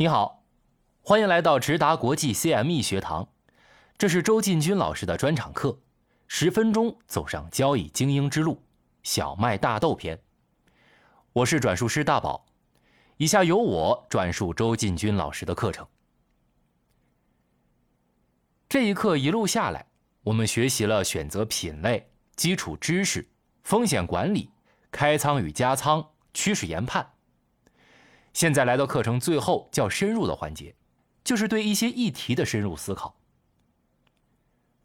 你好，欢迎来到直达国际 CME 学堂，这是周进军老师的专场课，十分钟走上交易精英之路，小麦大豆篇。我是转述师大宝，以下由我转述周进军老师的课程。这一课一路下来，我们学习了选择品类、基础知识、风险管理、开仓与加仓、趋势研判。现在来到课程最后较深入的环节，就是对一些议题的深入思考。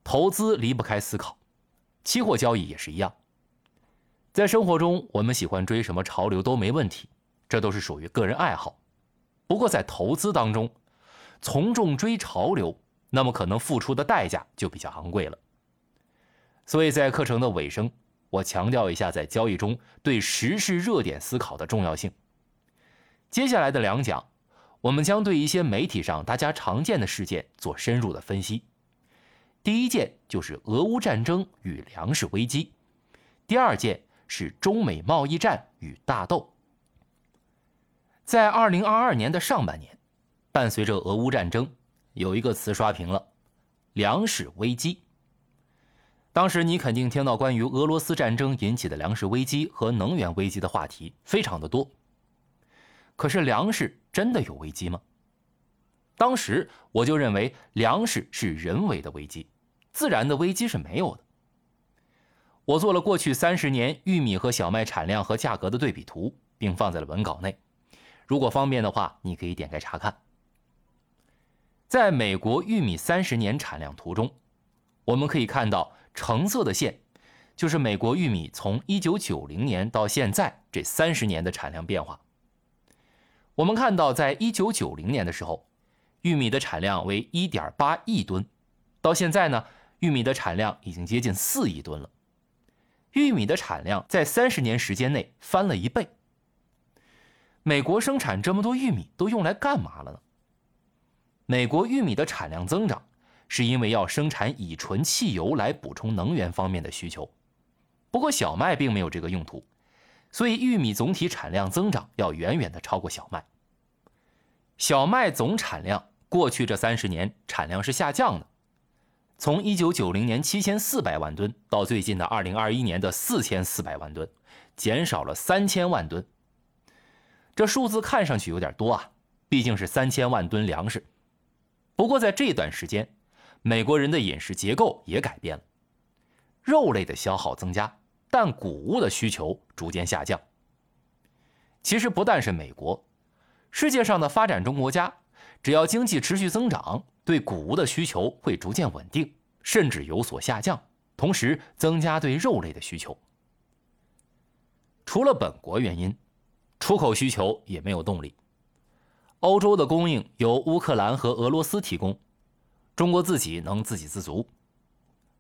投资离不开思考，期货交易也是一样。在生活中，我们喜欢追什么潮流都没问题，这都是属于个人爱好。不过在投资当中，从众追潮流，那么可能付出的代价就比较昂贵了。所以在课程的尾声，我强调一下在交易中对时事热点思考的重要性。接下来的两讲，我们将对一些媒体上大家常见的事件做深入的分析。第一件就是俄乌战争与粮食危机，第二件是中美贸易战与大豆。在二零二二年的上半年，伴随着俄乌战争，有一个词刷屏了——粮食危机。当时你肯定听到关于俄罗斯战争引起的粮食危机和能源危机的话题非常的多。可是粮食真的有危机吗？当时我就认为粮食是人为的危机，自然的危机是没有的。我做了过去三十年玉米和小麦产量和价格的对比图，并放在了文稿内。如果方便的话，你可以点开查看。在美国玉米三十年产量图中，我们可以看到橙色的线，就是美国玉米从一九九零年到现在这三十年的产量变化。我们看到，在一九九零年的时候，玉米的产量为一点八亿吨，到现在呢，玉米的产量已经接近四亿吨了。玉米的产量在三十年时间内翻了一倍。美国生产这么多玉米都用来干嘛了呢？美国玉米的产量增长，是因为要生产乙醇汽油来补充能源方面的需求。不过小麦并没有这个用途。所以，玉米总体产量增长要远远的超过小麦。小麦总产量过去这三十年产量是下降的，从一九九零年七千四百万吨到最近的二零二一年的四千四百万吨，减少了三千万吨。这数字看上去有点多啊，毕竟是三千万吨粮食。不过在这段时间，美国人的饮食结构也改变了，肉类的消耗增加。但谷物的需求逐渐下降。其实不但是美国，世界上的发展中国家，只要经济持续增长，对谷物的需求会逐渐稳定，甚至有所下降，同时增加对肉类的需求。除了本国原因，出口需求也没有动力。欧洲的供应由乌克兰和俄罗斯提供，中国自己能自给自足。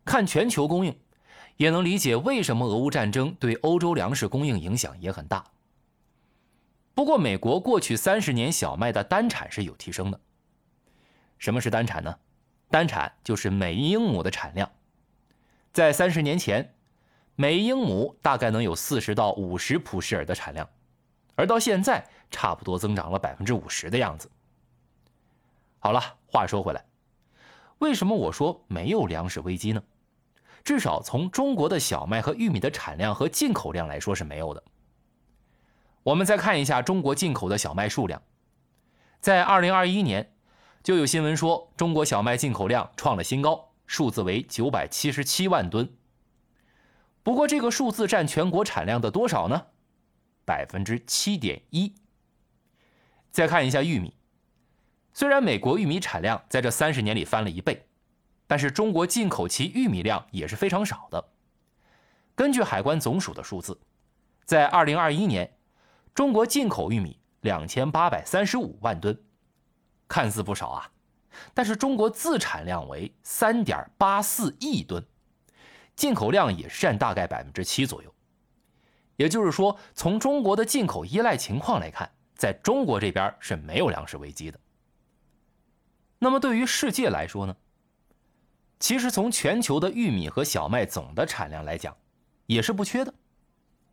看全球供应。也能理解为什么俄乌战争对欧洲粮食供应影响也很大。不过，美国过去三十年小麦的单产是有提升的。什么是单产呢？单产就是每一英亩的产量。在三十年前，每一英亩大概能有四十到五十普什尔的产量，而到现在差不多增长了百分之五十的样子。好了，话说回来，为什么我说没有粮食危机呢？至少从中国的小麦和玉米的产量和进口量来说是没有的。我们再看一下中国进口的小麦数量，在二零二一年，就有新闻说中国小麦进口量创了新高，数字为九百七十七万吨。不过这个数字占全国产量的多少呢？百分之七点一。再看一下玉米，虽然美国玉米产量在这三十年里翻了一倍。但是中国进口其玉米量也是非常少的。根据海关总署的数字，在二零二一年，中国进口玉米两千八百三十五万吨，看似不少啊，但是中国自产量为三点八四亿吨，进口量也是占大概百分之七左右。也就是说，从中国的进口依赖情况来看，在中国这边是没有粮食危机的。那么对于世界来说呢？其实从全球的玉米和小麦总的产量来讲，也是不缺的。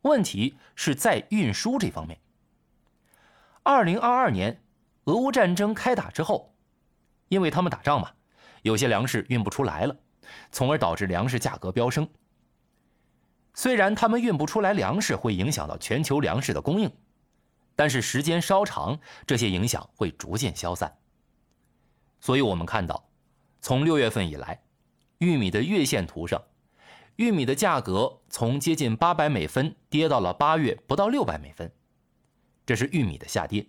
问题是在运输这方面。二零二二年，俄乌战争开打之后，因为他们打仗嘛，有些粮食运不出来了，从而导致粮食价格飙升。虽然他们运不出来粮食会影响到全球粮食的供应，但是时间稍长，这些影响会逐渐消散。所以我们看到，从六月份以来，玉米的月线图上，玉米的价格从接近八百美分跌到了八月不到六百美分，这是玉米的下跌。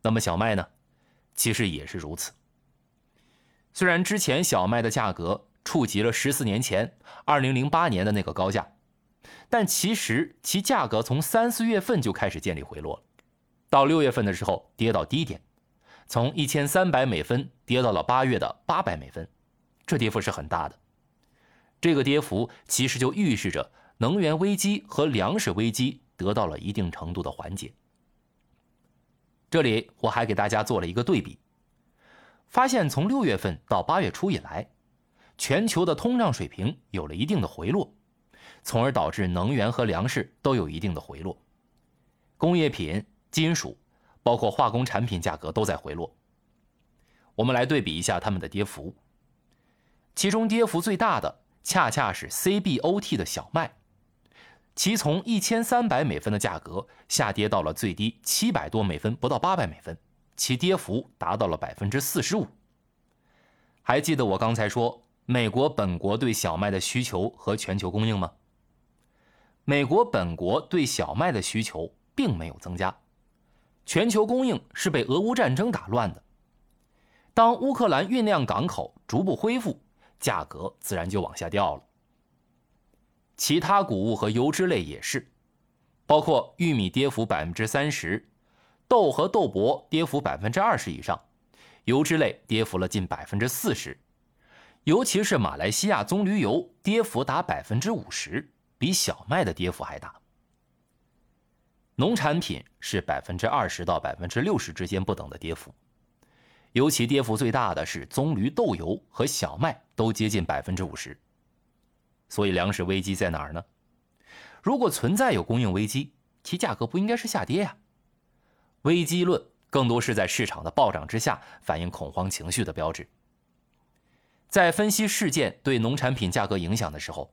那么小麦呢？其实也是如此。虽然之前小麦的价格触及了十四年前二零零八年的那个高价。但其实其价格从三四月份就开始建立回落了，到六月份的时候跌到低点，从一千三百美分跌到了八月的八百美分，这跌幅是很大的。这个跌幅其实就预示着能源危机和粮食危机得到了一定程度的缓解。这里我还给大家做了一个对比，发现从六月份到八月初以来，全球的通胀水平有了一定的回落。从而导致能源和粮食都有一定的回落，工业品、金属，包括化工产品价格都在回落。我们来对比一下它们的跌幅，其中跌幅最大的恰恰是 CBOT 的小麦，其从一千三百美分的价格下跌到了最低七百多美分，不到八百美分，其跌幅达到了百分之四十五。还记得我刚才说美国本国对小麦的需求和全球供应吗？美国本国对小麦的需求并没有增加，全球供应是被俄乌战争打乱的。当乌克兰运量港口逐步恢复，价格自然就往下掉了。其他谷物和油脂类也是，包括玉米跌幅百分之三十，豆和豆粕跌幅百分之二十以上，油脂类跌幅了近百分之四十，尤其是马来西亚棕榈油跌幅达百分之五十。比小麦的跌幅还大。农产品是百分之二十到百分之六十之间不等的跌幅，尤其跌幅最大的是棕榈豆油和小麦，都接近百分之五十。所以粮食危机在哪儿呢？如果存在有供应危机，其价格不应该是下跌呀。危机论更多是在市场的暴涨之下反映恐慌情绪的标志。在分析事件对农产品价格影响的时候。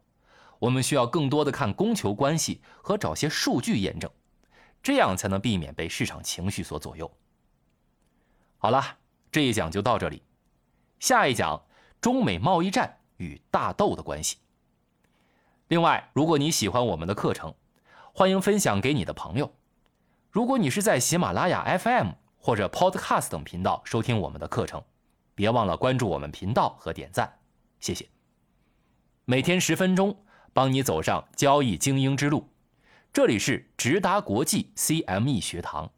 我们需要更多的看供求关系和找些数据验证，这样才能避免被市场情绪所左右。好了，这一讲就到这里，下一讲中美贸易战与大豆的关系。另外，如果你喜欢我们的课程，欢迎分享给你的朋友。如果你是在喜马拉雅 FM 或者 Podcast 等频道收听我们的课程，别忘了关注我们频道和点赞，谢谢。每天十分钟。帮你走上交易精英之路，这里是直达国际 CME 学堂。